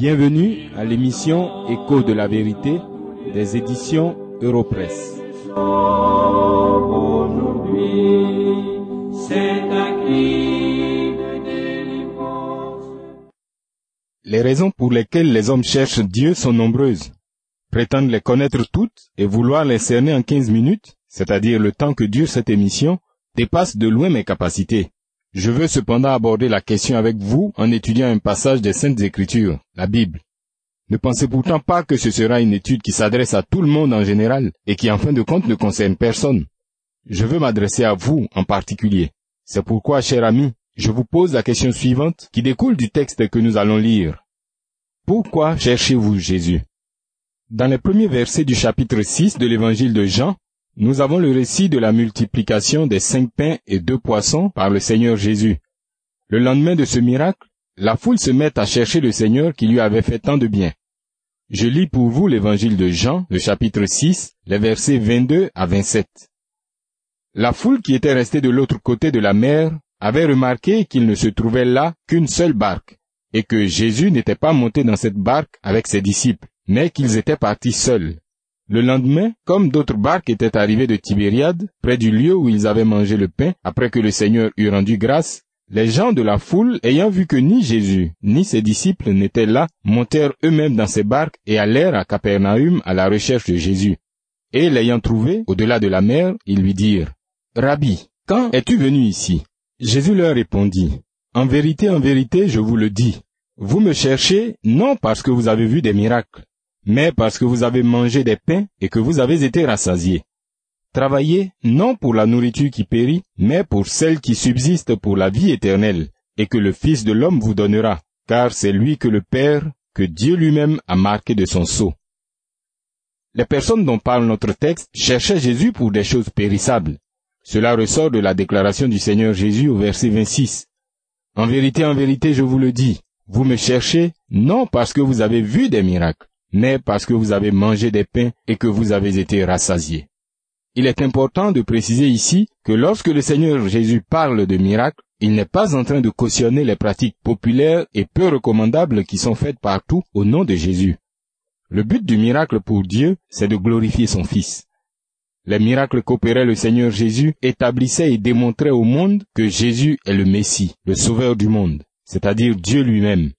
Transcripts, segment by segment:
Bienvenue à l'émission Écho de la vérité des éditions Europresse. Les raisons pour lesquelles les hommes cherchent Dieu sont nombreuses. Prétendre les connaître toutes et vouloir les cerner en 15 minutes, c'est-à-dire le temps que dure cette émission, dépasse de loin mes capacités. Je veux cependant aborder la question avec vous en étudiant un passage des Saintes Écritures, la Bible. Ne pensez pourtant pas que ce sera une étude qui s'adresse à tout le monde en général et qui en fin de compte ne concerne personne. Je veux m'adresser à vous en particulier. C'est pourquoi, cher ami, je vous pose la question suivante qui découle du texte que nous allons lire. Pourquoi cherchez-vous Jésus? Dans les premiers versets du chapitre 6 de l'évangile de Jean, nous avons le récit de la multiplication des cinq pains et deux poissons par le Seigneur Jésus. Le lendemain de ce miracle, la foule se met à chercher le Seigneur qui lui avait fait tant de bien. Je lis pour vous l'évangile de Jean, le chapitre 6, les versets 22 à 27. La foule qui était restée de l'autre côté de la mer avait remarqué qu'il ne se trouvait là qu'une seule barque, et que Jésus n'était pas monté dans cette barque avec ses disciples, mais qu'ils étaient partis seuls. Le lendemain, comme d'autres barques étaient arrivées de Tibériade, près du lieu où ils avaient mangé le pain, après que le Seigneur eut rendu grâce, les gens de la foule, ayant vu que ni Jésus, ni ses disciples n'étaient là, montèrent eux-mêmes dans ces barques et allèrent à Capernaum à la recherche de Jésus. Et l'ayant trouvé, au-delà de la mer, ils lui dirent, Rabbi, quand es-tu venu ici? Jésus leur répondit, En vérité, en vérité, je vous le dis, vous me cherchez non parce que vous avez vu des miracles, mais parce que vous avez mangé des pains et que vous avez été rassasiés. Travaillez non pour la nourriture qui périt, mais pour celle qui subsiste pour la vie éternelle, et que le Fils de l'homme vous donnera, car c'est lui que le Père, que Dieu lui-même a marqué de son sceau. Les personnes dont parle notre texte cherchaient Jésus pour des choses périssables. Cela ressort de la déclaration du Seigneur Jésus au verset 26. En vérité, en vérité, je vous le dis, vous me cherchez non parce que vous avez vu des miracles, mais parce que vous avez mangé des pains et que vous avez été rassasiés. Il est important de préciser ici que lorsque le Seigneur Jésus parle de miracles, il n'est pas en train de cautionner les pratiques populaires et peu recommandables qui sont faites partout au nom de Jésus. Le but du miracle pour Dieu, c'est de glorifier son Fils. Les miracles qu'opérait le Seigneur Jésus établissaient et démontraient au monde que Jésus est le Messie, le Sauveur du monde, c'est-à-dire Dieu lui-même.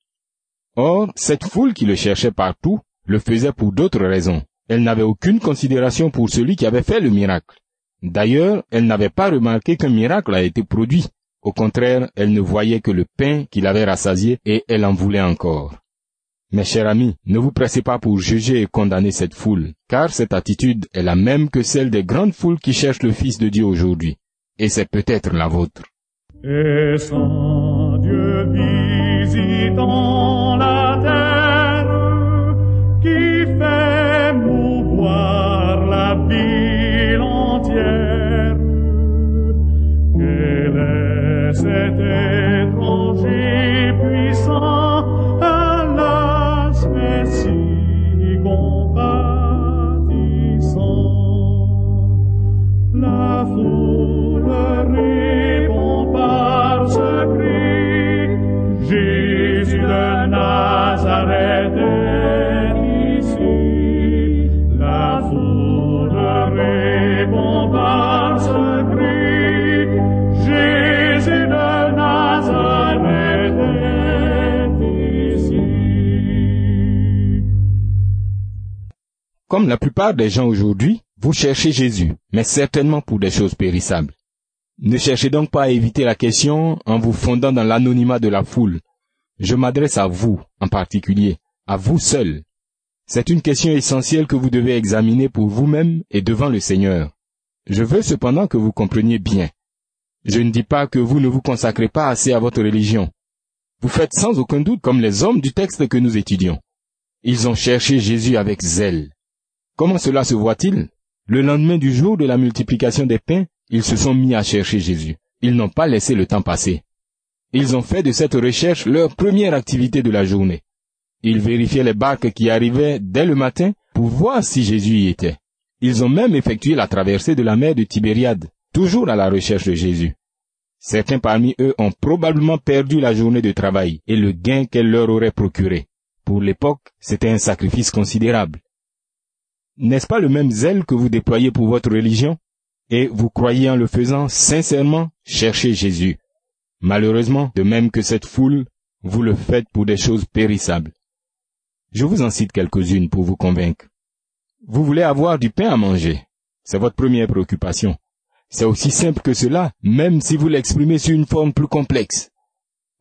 Or, cette foule qui le cherchait partout le faisait pour d'autres raisons. Elle n'avait aucune considération pour celui qui avait fait le miracle. D'ailleurs, elle n'avait pas remarqué qu'un miracle a été produit. Au contraire, elle ne voyait que le pain qu'il avait rassasié et elle en voulait encore. Mes chers amis, ne vous pressez pas pour juger et condamner cette foule, car cette attitude est la même que celle des grandes foules qui cherchent le Fils de Dieu aujourd'hui. Et c'est peut-être la vôtre. Comme la plupart des gens aujourd'hui, vous cherchez Jésus, mais certainement pour des choses périssables. Ne cherchez donc pas à éviter la question en vous fondant dans l'anonymat de la foule. Je m'adresse à vous en particulier, à vous seul. C'est une question essentielle que vous devez examiner pour vous-même et devant le Seigneur. Je veux cependant que vous compreniez bien. Je ne dis pas que vous ne vous consacrez pas assez à votre religion. Vous faites sans aucun doute comme les hommes du texte que nous étudions. Ils ont cherché Jésus avec zèle. Comment cela se voit-il? Le lendemain du jour de la multiplication des pains, ils se sont mis à chercher Jésus. Ils n'ont pas laissé le temps passer. Ils ont fait de cette recherche leur première activité de la journée. Ils vérifiaient les barques qui arrivaient dès le matin pour voir si Jésus y était. Ils ont même effectué la traversée de la mer de Tibériade, toujours à la recherche de Jésus. Certains parmi eux ont probablement perdu la journée de travail et le gain qu'elle leur aurait procuré. Pour l'époque, c'était un sacrifice considérable. N'est-ce pas le même zèle que vous déployez pour votre religion Et vous croyez en le faisant sincèrement chercher Jésus? Malheureusement, de même que cette foule, vous le faites pour des choses périssables. Je vous en cite quelques-unes pour vous convaincre. Vous voulez avoir du pain à manger. C'est votre première préoccupation. C'est aussi simple que cela, même si vous l'exprimez sous une forme plus complexe.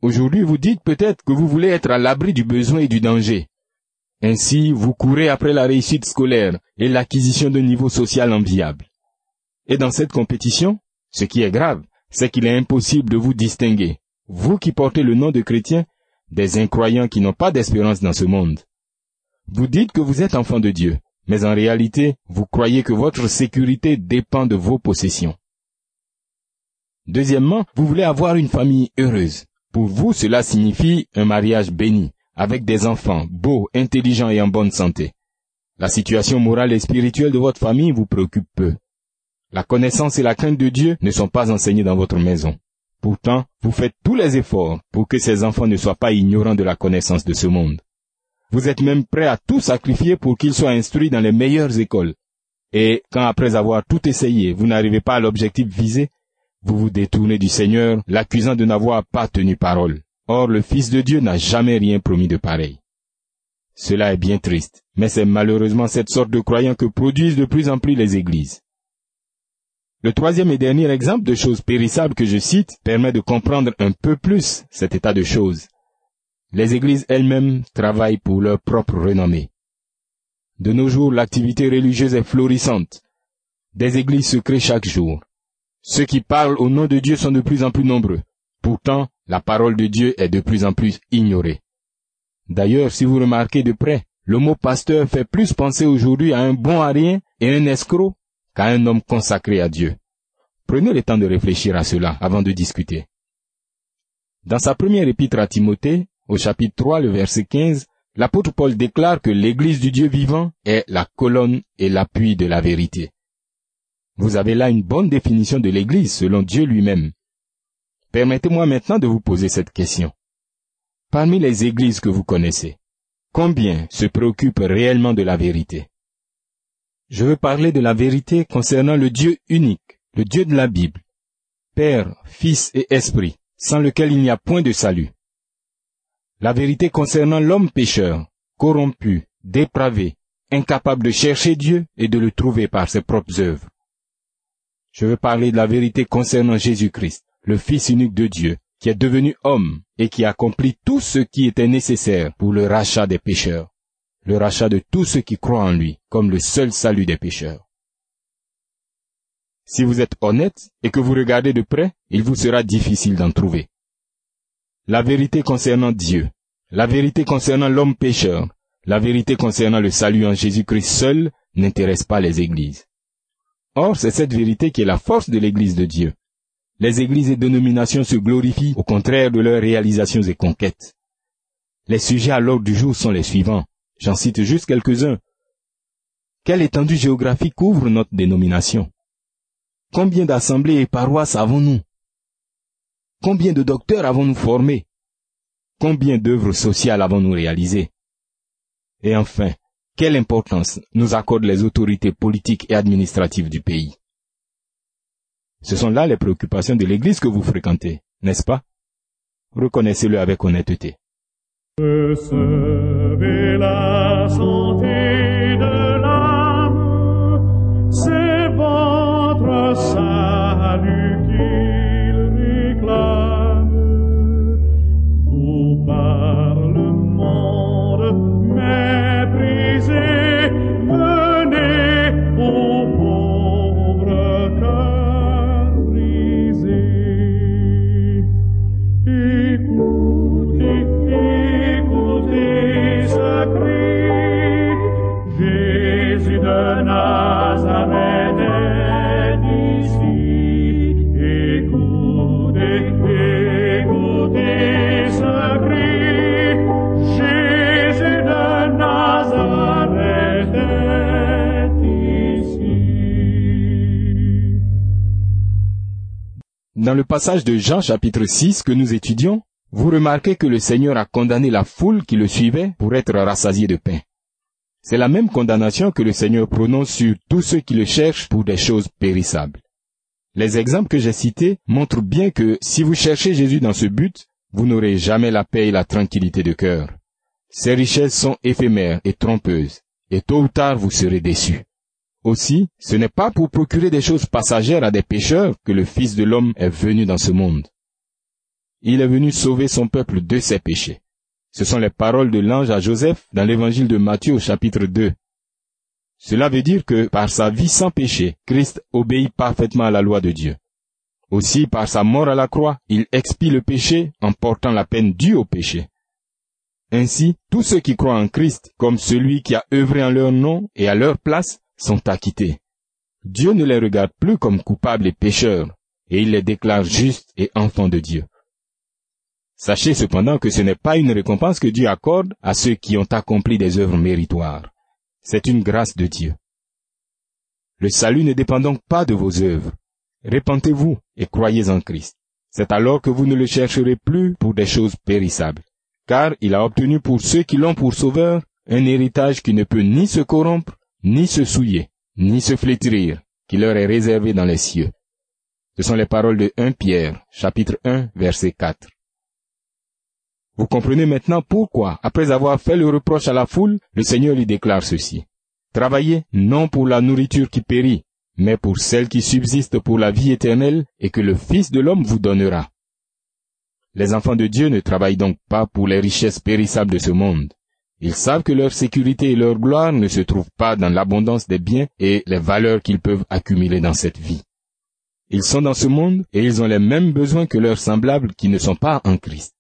Aujourd'hui, vous dites peut-être que vous voulez être à l'abri du besoin et du danger. Ainsi, vous courez après la réussite scolaire et l'acquisition d'un niveau social enviable. Et dans cette compétition, ce qui est grave, c'est qu'il est impossible de vous distinguer, vous qui portez le nom de chrétien, des incroyants qui n'ont pas d'espérance dans ce monde. Vous dites que vous êtes enfant de Dieu, mais en réalité, vous croyez que votre sécurité dépend de vos possessions. Deuxièmement, vous voulez avoir une famille heureuse. Pour vous, cela signifie un mariage béni, avec des enfants beaux, intelligents et en bonne santé. La situation morale et spirituelle de votre famille vous préoccupe peu. La connaissance et la crainte de Dieu ne sont pas enseignées dans votre maison. Pourtant, vous faites tous les efforts pour que ces enfants ne soient pas ignorants de la connaissance de ce monde. Vous êtes même prêt à tout sacrifier pour qu'ils soient instruits dans les meilleures écoles. Et quand après avoir tout essayé, vous n'arrivez pas à l'objectif visé, vous vous détournez du Seigneur, l'accusant de n'avoir pas tenu parole. Or, le Fils de Dieu n'a jamais rien promis de pareil. Cela est bien triste, mais c'est malheureusement cette sorte de croyants que produisent de plus en plus les églises. Le troisième et dernier exemple de choses périssables que je cite permet de comprendre un peu plus cet état de choses. Les églises elles-mêmes travaillent pour leur propre renommée. De nos jours, l'activité religieuse est florissante. Des églises se créent chaque jour. Ceux qui parlent au nom de Dieu sont de plus en plus nombreux. Pourtant, la parole de Dieu est de plus en plus ignorée. D'ailleurs, si vous remarquez de près, le mot pasteur fait plus penser aujourd'hui à un bon à rien et un escroc qu'à un homme consacré à Dieu. Prenez le temps de réfléchir à cela avant de discuter. Dans sa première épître à Timothée, au chapitre 3, le verset 15, l'apôtre Paul déclare que l'Église du Dieu vivant est la colonne et l'appui de la vérité. Vous avez là une bonne définition de l'Église selon Dieu lui-même. Permettez-moi maintenant de vous poser cette question. Parmi les églises que vous connaissez, combien se préoccupent réellement de la vérité? Je veux parler de la vérité concernant le Dieu unique, le Dieu de la Bible, Père, Fils et Esprit, sans lequel il n'y a point de salut. La vérité concernant l'homme pécheur, corrompu, dépravé, incapable de chercher Dieu et de le trouver par ses propres œuvres. Je veux parler de la vérité concernant Jésus-Christ, le Fils unique de Dieu, qui est devenu homme et qui accomplit tout ce qui était nécessaire pour le rachat des pécheurs, le rachat de tous ceux qui croient en lui comme le seul salut des pécheurs. Si vous êtes honnête et que vous regardez de près, il vous sera difficile d'en trouver. La vérité concernant Dieu, la vérité concernant l'homme pécheur, la vérité concernant le salut en Jésus-Christ seul n'intéresse pas les églises. Or, c'est cette vérité qui est la force de l'Église de Dieu. Les églises et dénominations se glorifient au contraire de leurs réalisations et conquêtes. Les sujets à l'ordre du jour sont les suivants. J'en cite juste quelques-uns. Quelle étendue géographique couvre notre dénomination? Combien d'assemblées et paroisses avons-nous? Combien de docteurs avons-nous formés? Combien d'œuvres sociales avons-nous réalisées? Et enfin, quelle importance nous accordent les autorités politiques et administratives du pays? Ce sont là les préoccupations de l'Église que vous fréquentez, n'est-ce pas? Reconnaissez-le avec honnêteté. Dans le passage de Jean chapitre 6 que nous étudions, vous remarquez que le Seigneur a condamné la foule qui le suivait pour être rassasié de pain. C'est la même condamnation que le Seigneur prononce sur tous ceux qui le cherchent pour des choses périssables. Les exemples que j'ai cités montrent bien que si vous cherchez Jésus dans ce but, vous n'aurez jamais la paix et la tranquillité de cœur. Ces richesses sont éphémères et trompeuses, et tôt ou tard vous serez déçus. Aussi, ce n'est pas pour procurer des choses passagères à des pécheurs que le Fils de l'homme est venu dans ce monde. Il est venu sauver son peuple de ses péchés. Ce sont les paroles de l'ange à Joseph dans l'évangile de Matthieu au chapitre 2. Cela veut dire que par sa vie sans péché, Christ obéit parfaitement à la loi de Dieu. Aussi, par sa mort à la croix, il expie le péché en portant la peine due au péché. Ainsi, tous ceux qui croient en Christ, comme celui qui a œuvré en leur nom et à leur place, sont acquittés. Dieu ne les regarde plus comme coupables et pécheurs, et il les déclare justes et enfants de Dieu. Sachez cependant que ce n'est pas une récompense que Dieu accorde à ceux qui ont accompli des œuvres méritoires. C'est une grâce de Dieu. Le salut ne dépend donc pas de vos œuvres. Répentez-vous et croyez en Christ. C'est alors que vous ne le chercherez plus pour des choses périssables, car il a obtenu pour ceux qui l'ont pour sauveur un héritage qui ne peut ni se corrompre, ni se souiller, ni se flétrir, qui leur est réservé dans les cieux. Ce sont les paroles de 1 Pierre, chapitre 1, verset 4. Vous comprenez maintenant pourquoi, après avoir fait le reproche à la foule, le Seigneur lui déclare ceci. Travaillez non pour la nourriture qui périt, mais pour celle qui subsiste pour la vie éternelle et que le Fils de l'homme vous donnera. Les enfants de Dieu ne travaillent donc pas pour les richesses périssables de ce monde. Ils savent que leur sécurité et leur gloire ne se trouvent pas dans l'abondance des biens et les valeurs qu'ils peuvent accumuler dans cette vie. Ils sont dans ce monde et ils ont les mêmes besoins que leurs semblables qui ne sont pas en Christ.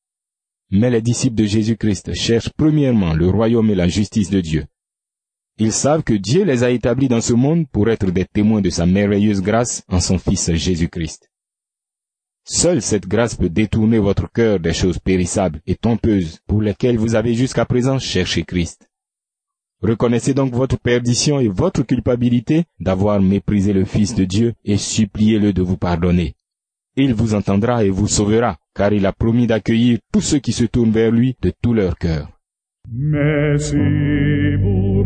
Mais les disciples de Jésus-Christ cherchent premièrement le royaume et la justice de Dieu. Ils savent que Dieu les a établis dans ce monde pour être des témoins de sa merveilleuse grâce en son Fils Jésus-Christ. Seule cette grâce peut détourner votre cœur des choses périssables et trompeuses pour lesquelles vous avez jusqu'à présent cherché Christ. Reconnaissez donc votre perdition et votre culpabilité d'avoir méprisé le Fils de Dieu et suppliez-le de vous pardonner. Il vous entendra et vous sauvera, car il a promis d'accueillir tous ceux qui se tournent vers lui de tout leur cœur. Si vous